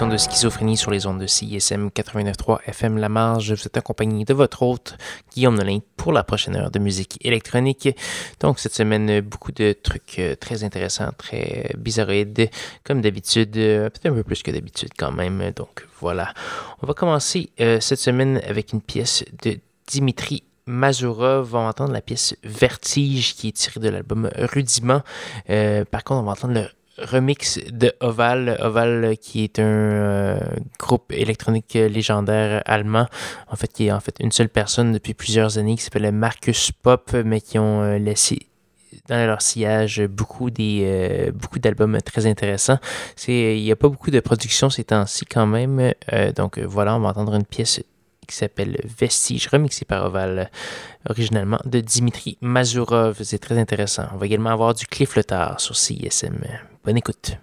de Schizophrénie sur les ondes de CISM 89.3 FM La Marge. Vous êtes accompagné de votre hôte, Guillaume Nolin, pour la prochaine heure de musique électronique. Donc, cette semaine, beaucoup de trucs euh, très intéressants, très bizarroïdes, comme d'habitude, euh, peut-être un peu plus que d'habitude quand même. Donc, voilà. On va commencer euh, cette semaine avec une pièce de Dimitri Mazurov. On va entendre la pièce Vertige qui est tirée de l'album Rudiment. par contre, on va entendre le remix de Oval. Oval qui est un euh, groupe électronique légendaire allemand, en fait, qui est en fait une seule personne depuis plusieurs années qui s'appelle Marcus Pop, mais qui ont euh, laissé dans leur sillage beaucoup des euh, beaucoup d'albums très intéressants. C'est il n'y a pas beaucoup de production ces temps-ci quand même. donc voilà, on va entendre une pièce qui s'appelle Vestige, remixé par Oval, originalement de Dimitri Mazurov. C'est très intéressant. On va également avoir du Cliff Letard sur CISM. Bonne écoute.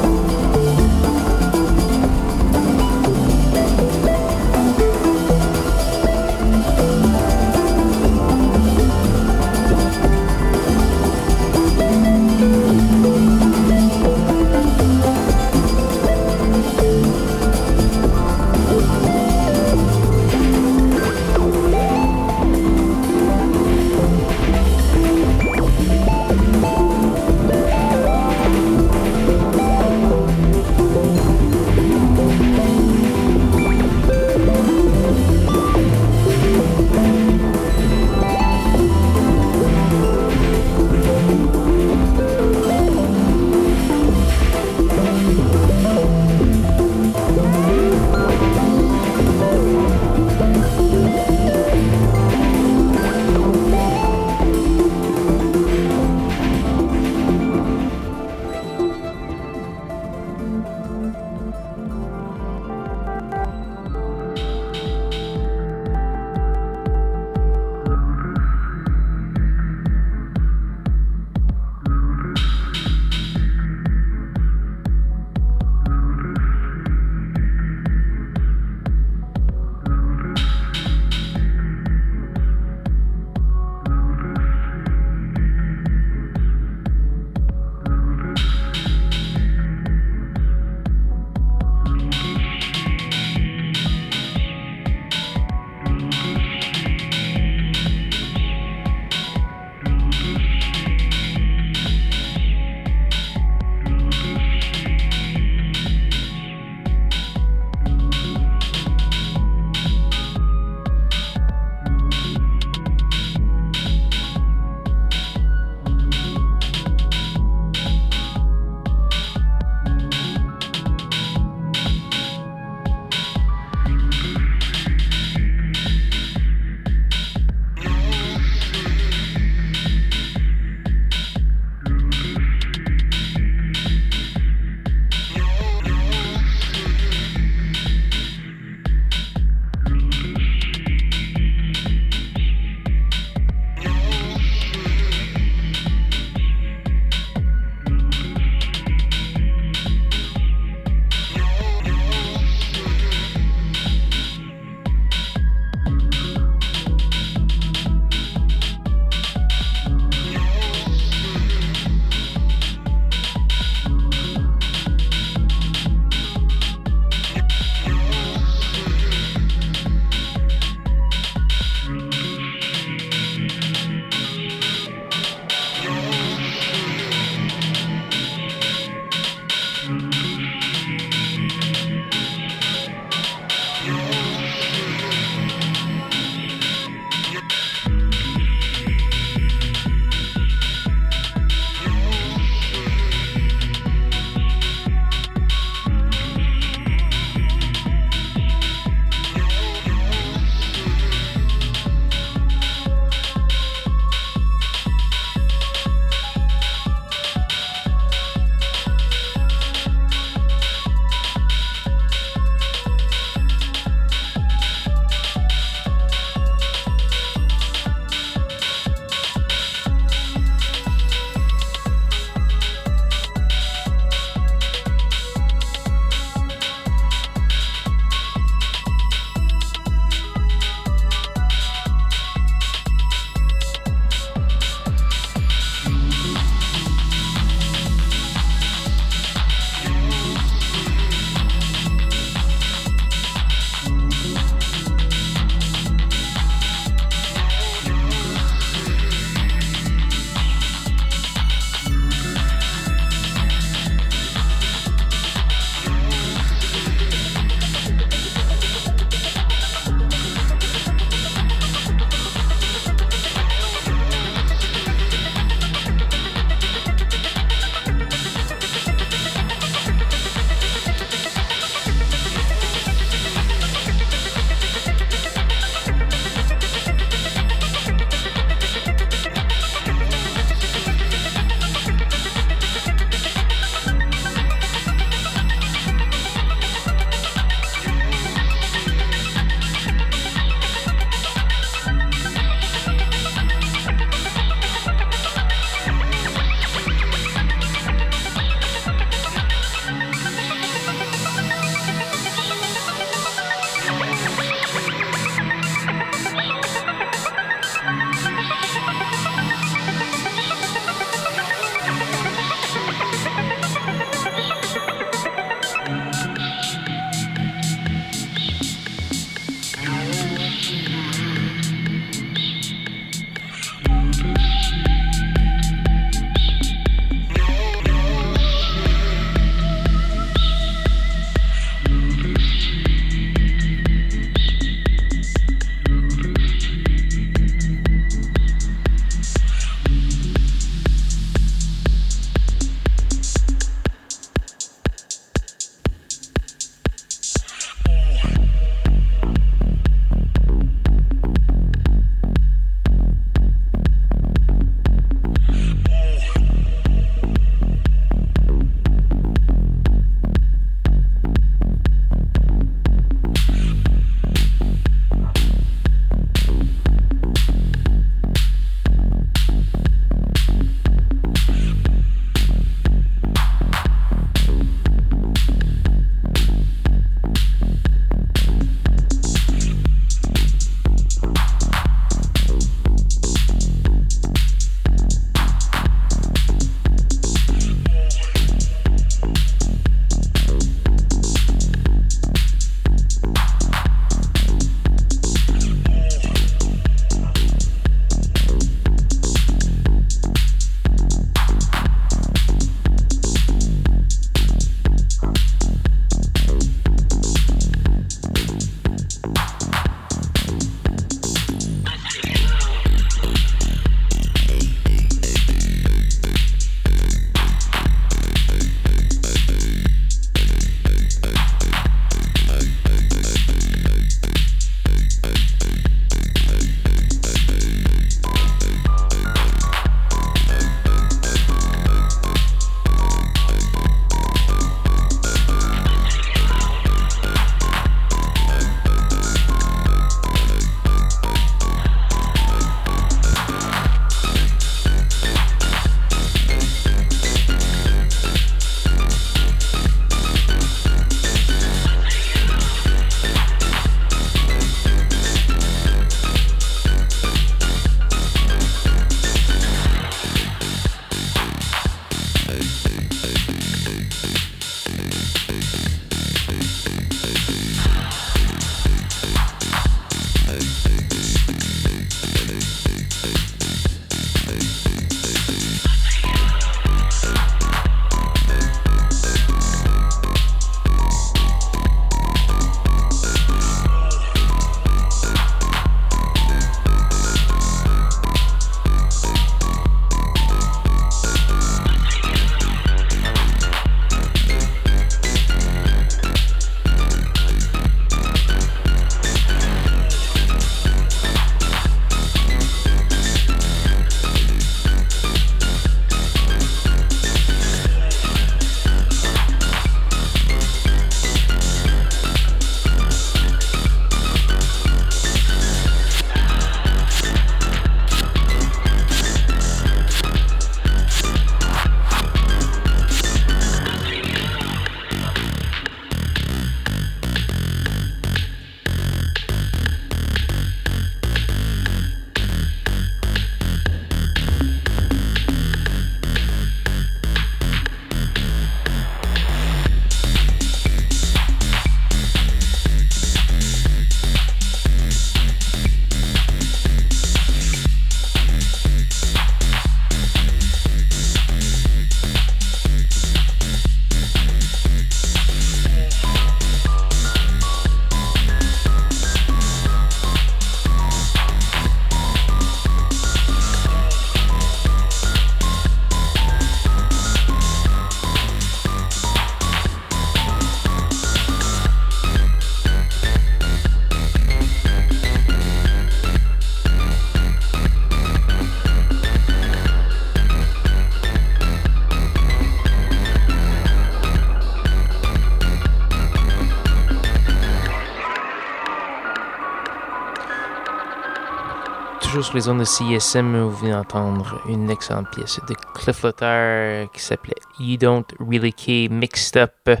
Sur les zones de CISM, vous venez d'entendre une excellente pièce de Cliff Lothar qui s'appelait You Don't Really Care Mixed Up,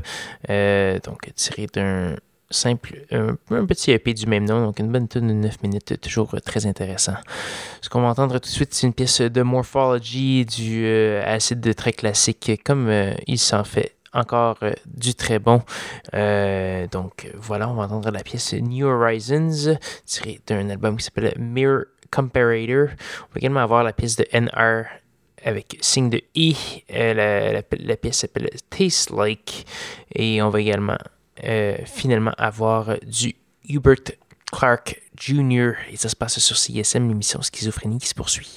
euh, donc tiré d'un simple, un, petit EP du même nom, donc une bonne tune de 9 minutes, toujours très intéressant. Ce qu'on va entendre tout de suite, c'est une pièce de Morphology, du euh, acide très classique, comme euh, il s'en fait encore du très bon. donc voilà, on va entendre la pièce New Horizons, tirée d'un album qui s'appelle Mirror Comparator. On va également avoir la pièce de NR avec signe de I. Euh, la, pièce s'appelle Taste Like. Et on va également euh, finalement avoir du Hubert Clark Jr. Et ça se passe sur CSM, l'émission Schizophrénie qui se poursuit.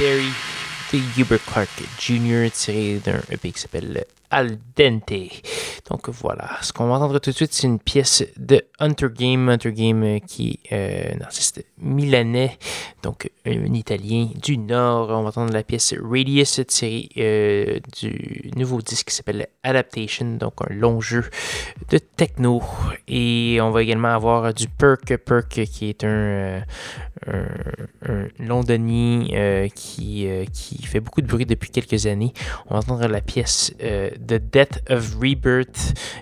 Barry de Hubert Clark Jr. tiré d'un EP qui s'appelle Al Dente. Donc voilà, ce qu'on va entendre tout de suite, c'est une pièce de Hunter Game. Hunter Game euh, qui est euh, un artiste milanais, donc un Italien du Nord. On va entendre la pièce Radius tirée euh, du nouveau disque qui s'appelle Adaptation, donc un long jeu de techno. Et on va également avoir du Perk, Perk qui est un londonien qui, qui fait beaucoup de bruit depuis quelques années. On va entendre la pièce The Death of Rebirth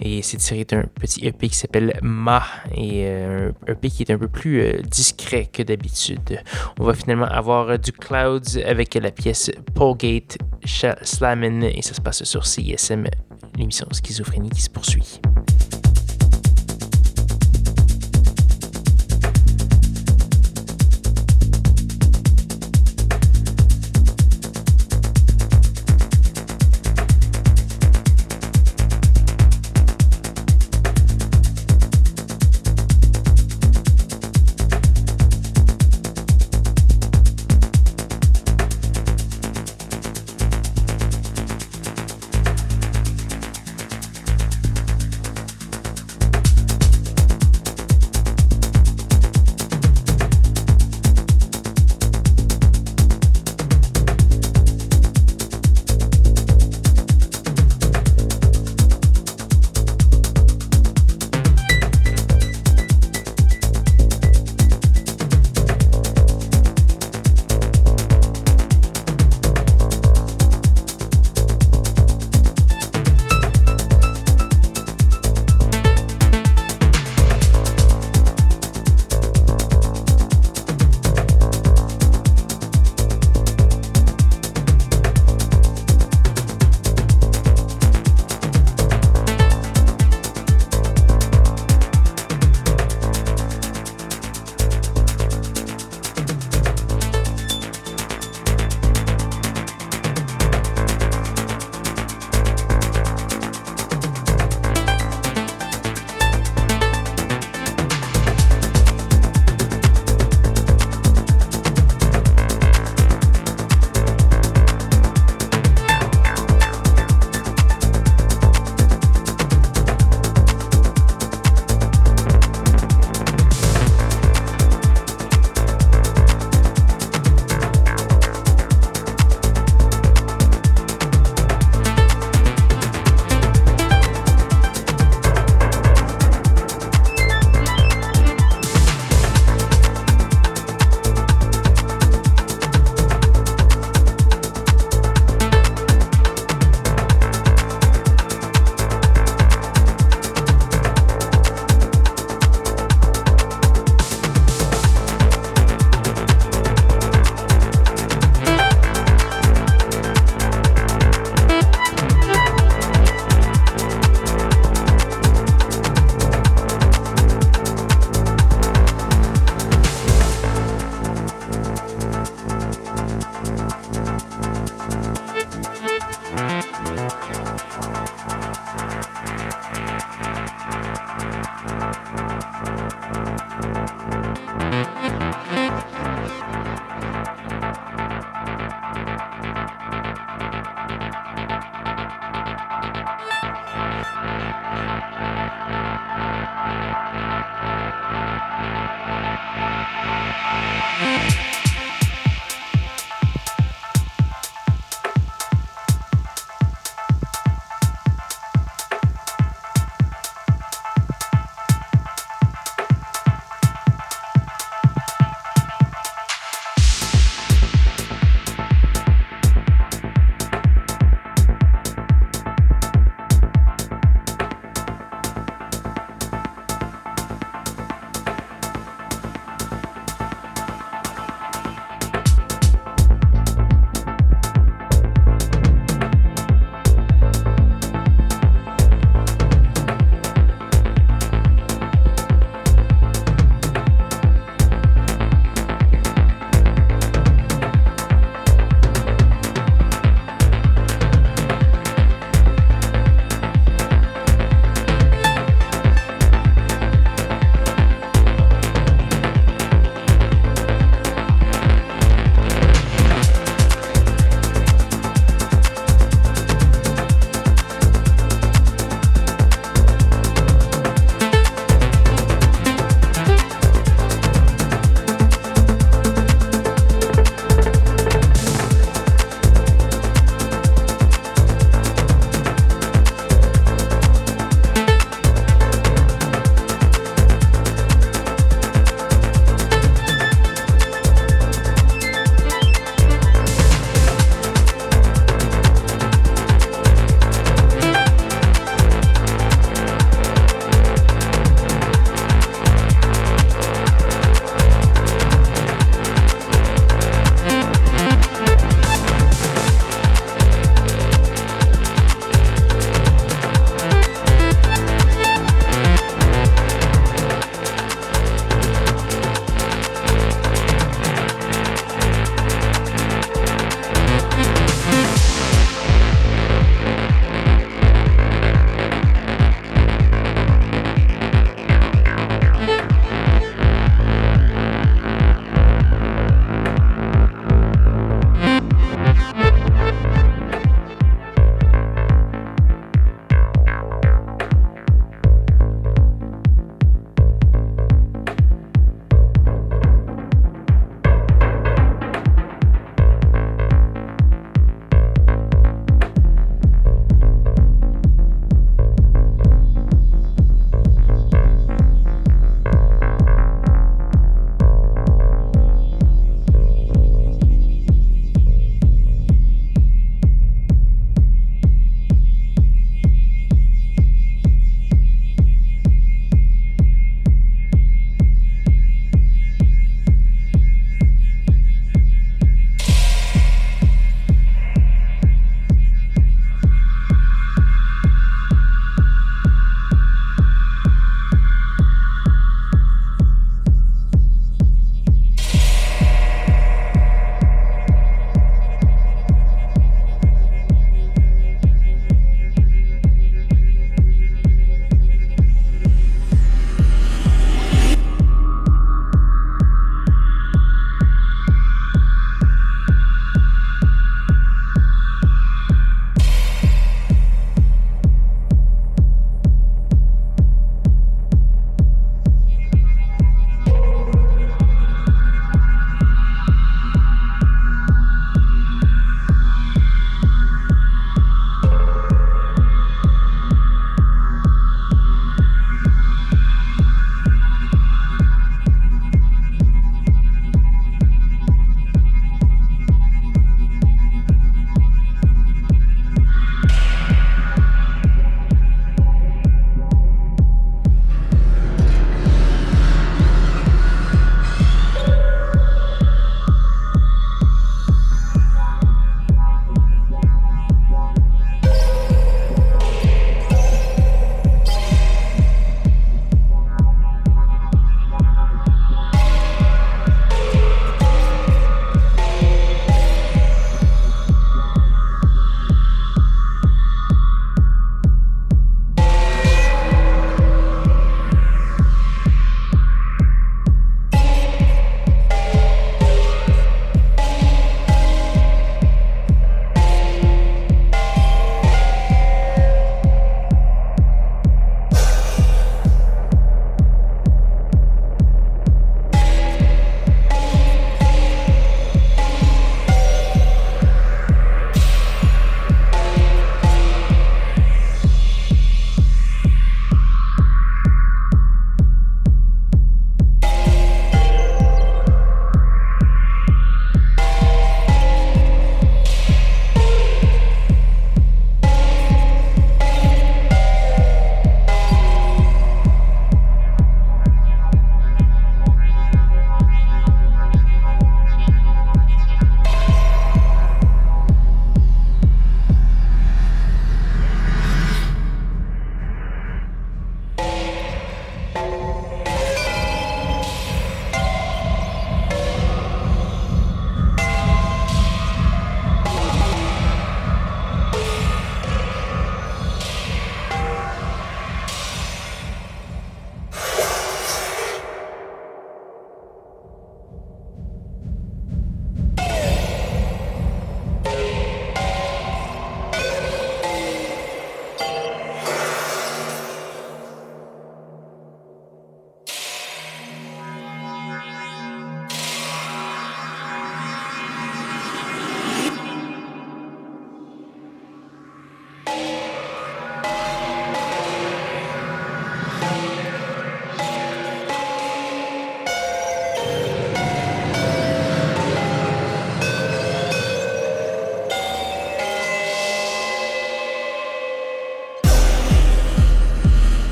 et c'est tiré d'un petit EP qui s'appelle Ma et euh, un EP qui est un peu plus euh, discret que d'habitude. On va finalement avoir du Clouds avec la pièce Polgate Slammin et ça se passe sur CISM, l'émission Schizophrénie qui se poursuit.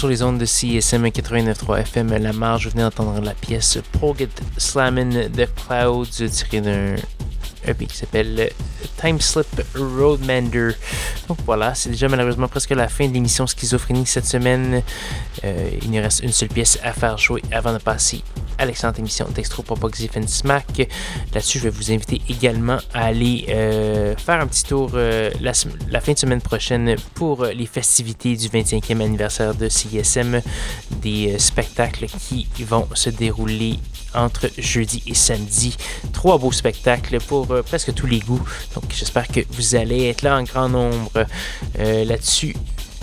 Sur les ondes de CSM 89.3 FM La Marge. Vous venez d'entendre la pièce Proget Slammin' the Clouds tirée d'un EP qui s'appelle Time Slip Roadmander. Donc voilà, c'est déjà malheureusement presque la fin de l'émission Schizophrénie cette semaine. Euh, il nous reste une seule pièce à faire jouer avant de passer à l'excellente émission Dextro Propoxif and Smack. Là-dessus, je vais vous inviter également à aller euh, faire un petit tour euh, la, fin de semaine prochaine pour les festivités du 25e anniversaire de CISM, des spectacles qui vont se dérouler entre jeudi et samedi. Trois beaux spectacles pour euh, presque tous les goûts. Donc j'espère que vous allez être là en grand nombre euh, là-dessus.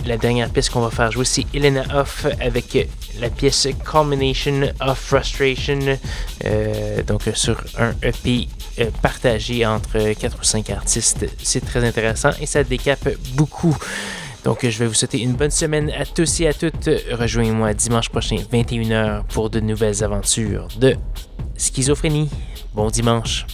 La dernière pièce qu'on va faire jouer, c'est Elena Off avec la pièce Culmination of Frustration. Euh, donc sur un EP partagé entre 4 ou 5 artistes. C'est très intéressant et ça décape beaucoup. Donc, je vais vous souhaiter une bonne semaine à tous et à toutes. Rejoignez-moi dimanche prochain, 21h, pour de nouvelles aventures de schizophrénie. Bon dimanche.